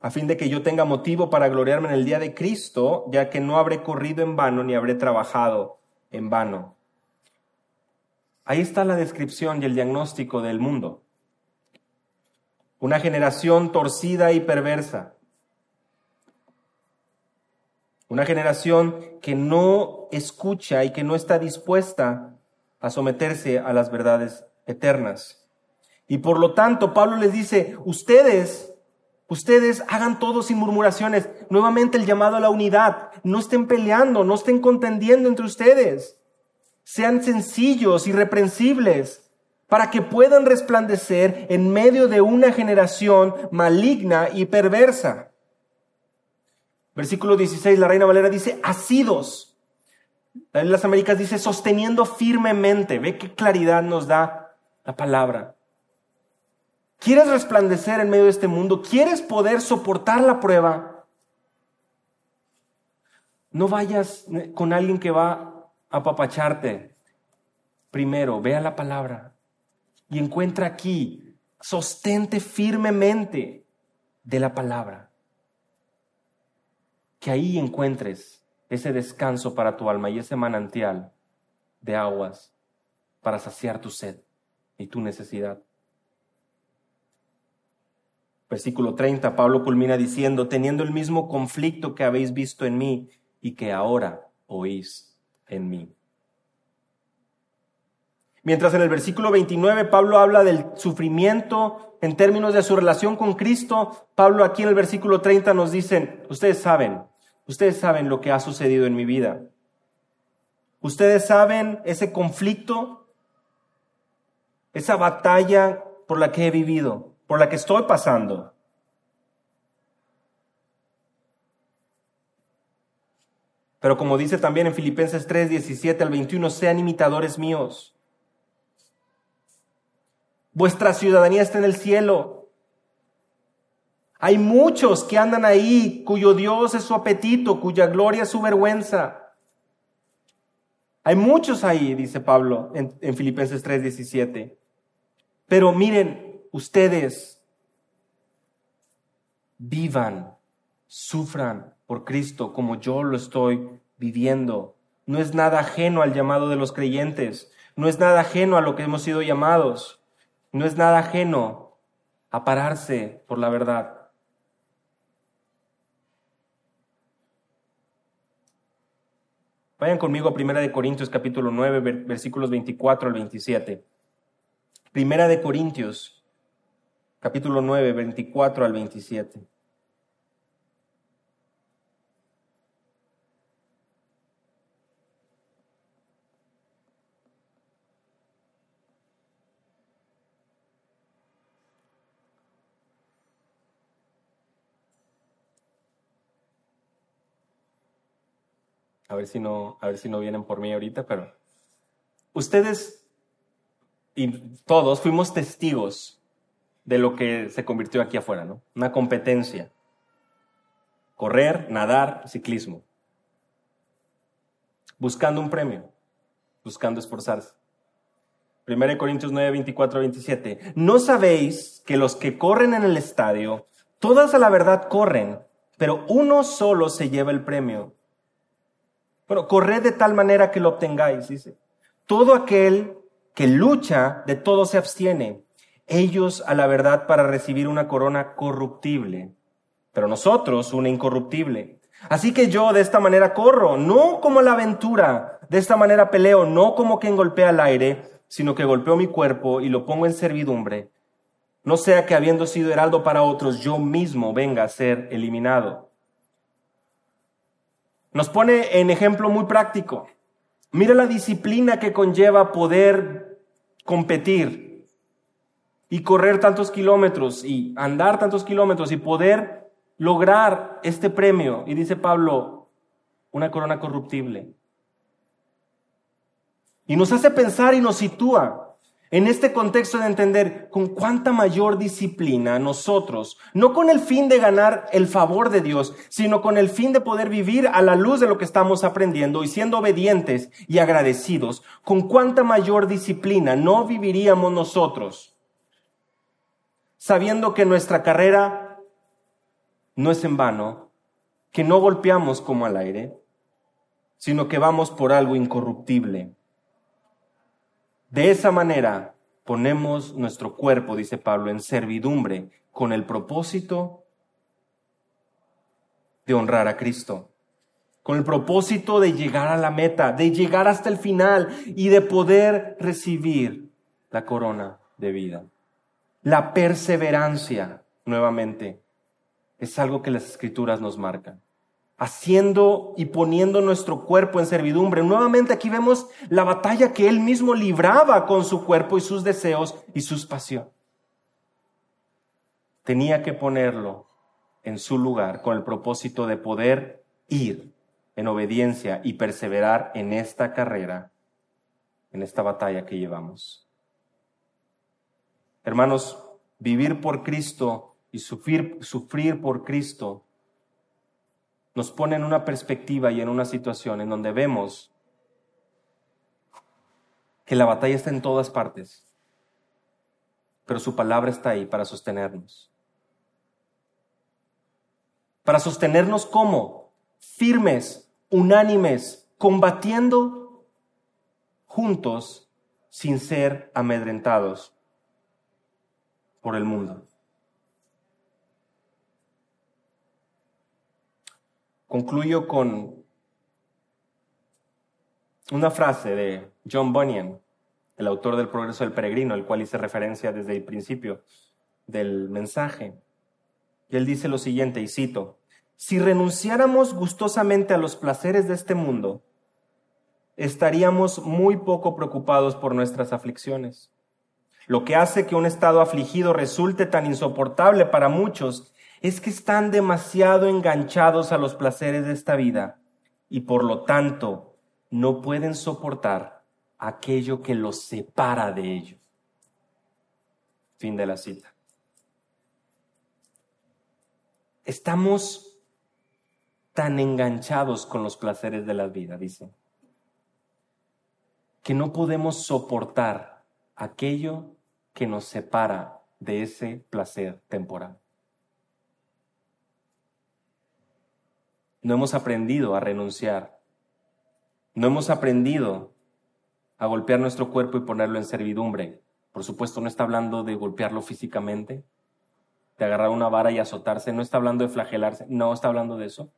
a fin de que yo tenga motivo para gloriarme en el día de Cristo, ya que no habré corrido en vano ni habré trabajado en vano. Ahí está la descripción y el diagnóstico del mundo. Una generación torcida y perversa. Una generación que no escucha y que no está dispuesta a someterse a las verdades eternas. Y por lo tanto, Pablo les dice, ustedes, ustedes hagan todo sin murmuraciones. Nuevamente el llamado a la unidad. No estén peleando, no estén contendiendo entre ustedes. Sean sencillos, irreprensibles, para que puedan resplandecer en medio de una generación maligna y perversa. Versículo 16, la Reina Valera dice, asidos. En las Américas dice, sosteniendo firmemente. Ve qué claridad nos da la palabra. ¿Quieres resplandecer en medio de este mundo? ¿Quieres poder soportar la prueba? No vayas con alguien que va apapacharte. Primero, vea la palabra y encuentra aquí, sostente firmemente de la palabra que ahí encuentres ese descanso para tu alma y ese manantial de aguas para saciar tu sed y tu necesidad. Versículo 30, Pablo culmina diciendo, teniendo el mismo conflicto que habéis visto en mí y que ahora oís en mí. Mientras en el versículo 29 Pablo habla del sufrimiento en términos de su relación con Cristo, Pablo aquí en el versículo 30 nos dice, ustedes saben, Ustedes saben lo que ha sucedido en mi vida. Ustedes saben ese conflicto, esa batalla por la que he vivido, por la que estoy pasando. Pero como dice también en Filipenses 3, 17 al 21, sean imitadores míos. Vuestra ciudadanía está en el cielo. Hay muchos que andan ahí cuyo Dios es su apetito, cuya gloria es su vergüenza. Hay muchos ahí, dice Pablo en, en Filipenses 3:17. Pero miren, ustedes vivan, sufran por Cristo como yo lo estoy viviendo. No es nada ajeno al llamado de los creyentes, no es nada ajeno a lo que hemos sido llamados, no es nada ajeno a pararse por la verdad. Vayan conmigo a Primera de Corintios capítulo 9, versículos 24 al 27. Primera de Corintios capítulo 9, 24 al 27. A ver si no, a ver si no vienen por mí ahorita, pero ustedes y todos fuimos testigos de lo que se convirtió aquí afuera, ¿no? Una competencia. Correr, nadar, ciclismo. Buscando un premio, buscando esforzarse. 1 Corintios 9, 24, 27. ¿No sabéis que los que corren en el estadio, todas a la verdad corren, pero uno solo se lleva el premio? Bueno, corred de tal manera que lo obtengáis, dice. Todo aquel que lucha, de todo se abstiene. Ellos a la verdad para recibir una corona corruptible, pero nosotros una incorruptible. Así que yo de esta manera corro, no como la aventura, de esta manera peleo, no como quien golpea el aire, sino que golpeo mi cuerpo y lo pongo en servidumbre. No sea que habiendo sido heraldo para otros, yo mismo venga a ser eliminado. Nos pone en ejemplo muy práctico. Mira la disciplina que conlleva poder competir y correr tantos kilómetros y andar tantos kilómetros y poder lograr este premio. Y dice Pablo, una corona corruptible. Y nos hace pensar y nos sitúa en este contexto de entender con cuánta mayor disciplina nosotros, no con el fin de ganar el favor de Dios, sino con el fin de poder vivir a la luz de lo que estamos aprendiendo y siendo obedientes y agradecidos, con cuánta mayor disciplina no viviríamos nosotros, sabiendo que nuestra carrera no es en vano, que no golpeamos como al aire, sino que vamos por algo incorruptible De esa manera ponemos nuestro cuerpo, dice Pablo, en servidumbre con el propósito de honrar a Cristo, con el propósito de llegar a la meta, de llegar hasta el final y de poder recibir la corona de vida. La perseverancia, nuevamente, es algo que las escrituras nos marcan. Haciendo y poniendo nuestro cuerpo en servidumbre. Nuevamente aquí vemos la batalla que él mismo libraba con su cuerpo y sus deseos y sus pasiones. Tenía que ponerlo en su lugar con el propósito de poder ir en obediencia y perseverar en esta carrera, en esta batalla que llevamos. Hermanos, vivir por Cristo y sufrir, sufrir por Cristo nos pone en una perspectiva y en una situación en donde vemos que la batalla está en todas partes, pero su palabra está ahí para sostenernos. Para sostenernos como firmes, unánimes, combatiendo juntos sin ser amedrentados por el mundo. Concluyo con una frase de John Bunyan, el autor del Progreso del Peregrino, el cual hice referencia desde el principio del mensaje. Y él dice lo siguiente, y cito, si renunciáramos gustosamente a los placeres de este mundo, estaríamos muy poco preocupados por nuestras aflicciones. Lo que hace que un estado afligido resulte tan insoportable para muchos es que están demasiado enganchados a los placeres de esta vida y por lo tanto no pueden soportar aquello que los separa de ellos. Fin de la cita. Estamos tan enganchados con los placeres de la vida, dice, que no podemos soportar aquello que nos separa de ese placer temporal. No hemos aprendido a renunciar. No hemos aprendido a golpear nuestro cuerpo y ponerlo en servidumbre. Por supuesto, no está hablando de golpearlo físicamente, de agarrar una vara y azotarse, no está hablando de flagelarse, no está hablando de eso,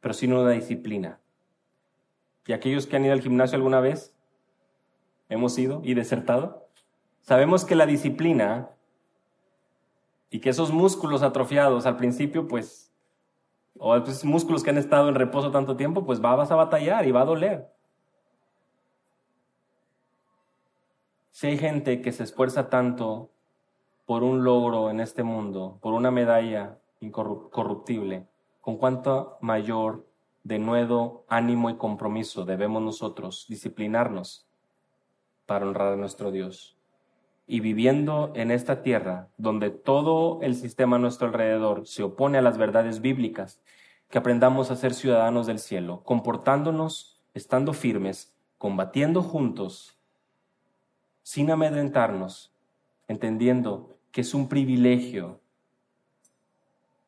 pero sino de disciplina. Y aquellos que han ido al gimnasio alguna vez, hemos ido y desertado, sabemos que la disciplina y que esos músculos atrofiados al principio, pues, o esos músculos que han estado en reposo tanto tiempo, pues vas a batallar y va a doler. Si hay gente que se esfuerza tanto por un logro en este mundo, por una medalla incorruptible, con cuánto mayor denuedo, ánimo y compromiso debemos nosotros disciplinarnos para honrar a nuestro Dios. Y viviendo en esta tierra, donde todo el sistema a nuestro alrededor se opone a las verdades bíblicas, que aprendamos a ser ciudadanos del cielo, comportándonos, estando firmes, combatiendo juntos, sin amedrentarnos, entendiendo que es un privilegio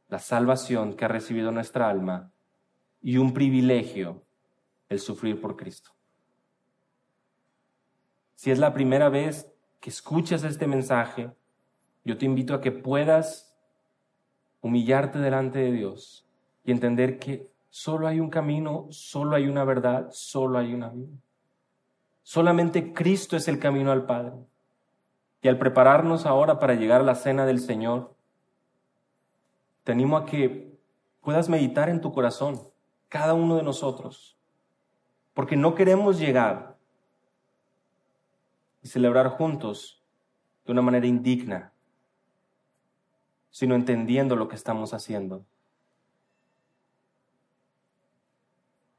la salvación que ha recibido nuestra alma y un privilegio el sufrir por Cristo. Si es la primera vez que escuchas este mensaje, yo te invito a que puedas humillarte delante de Dios y entender que solo hay un camino, solo hay una verdad, solo hay una vida. Solamente Cristo es el camino al Padre. Y al prepararnos ahora para llegar a la cena del Señor, te animo a que puedas meditar en tu corazón, cada uno de nosotros, porque no queremos llegar y celebrar juntos de una manera indigna, sino entendiendo lo que estamos haciendo.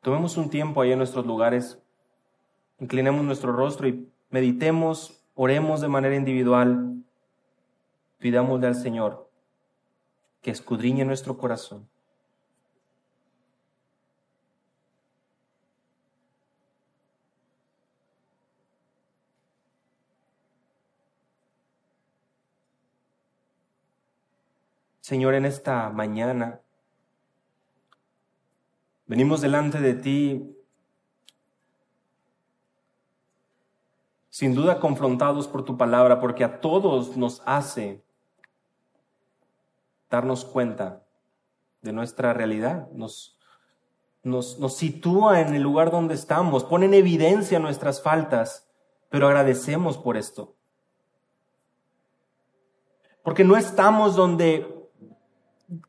Tomemos un tiempo ahí en nuestros lugares, inclinemos nuestro rostro y meditemos, oremos de manera individual, pidámosle al Señor que escudriñe nuestro corazón. Señor, en esta mañana venimos delante de ti sin duda confrontados por tu palabra, porque a todos nos hace darnos cuenta de nuestra realidad, nos, nos, sitúa en el lugar donde estamos, pone en evidencia nuestras faltas, pero agradecemos por esto. Porque no estamos donde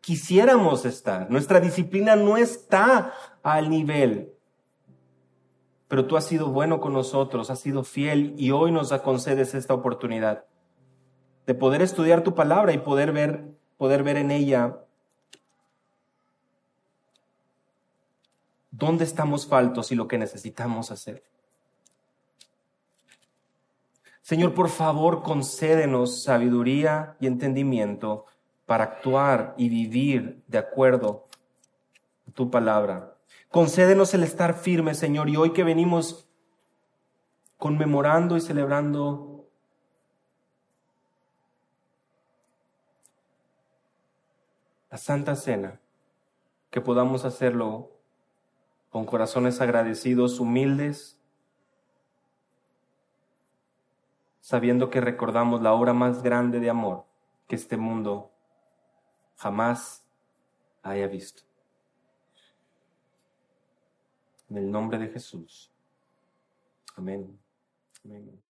quisiéramos estar, nuestra disciplina no está al nivel pero tú has sido bueno con nosotros, has sido fiel y hoy nos concedes esta oportunidad de poder estudiar tu palabra y poder ver, poder ver en ella dónde estamos faltos y lo que necesitamos hacer. Señor, por favor, concédenos sabiduría y entendimiento para actuar y vivir de acuerdo a tu palabra. Concédenos el estar firme, Señor, y hoy que venimos conmemorando y celebrando la Santa Cena, que podamos hacerlo con corazones agradecidos, humildes, sabiendo que recordamos la obra más grande de amor que este mundo jamás haya visto. En el nombre de Jesús. Amén. Amén.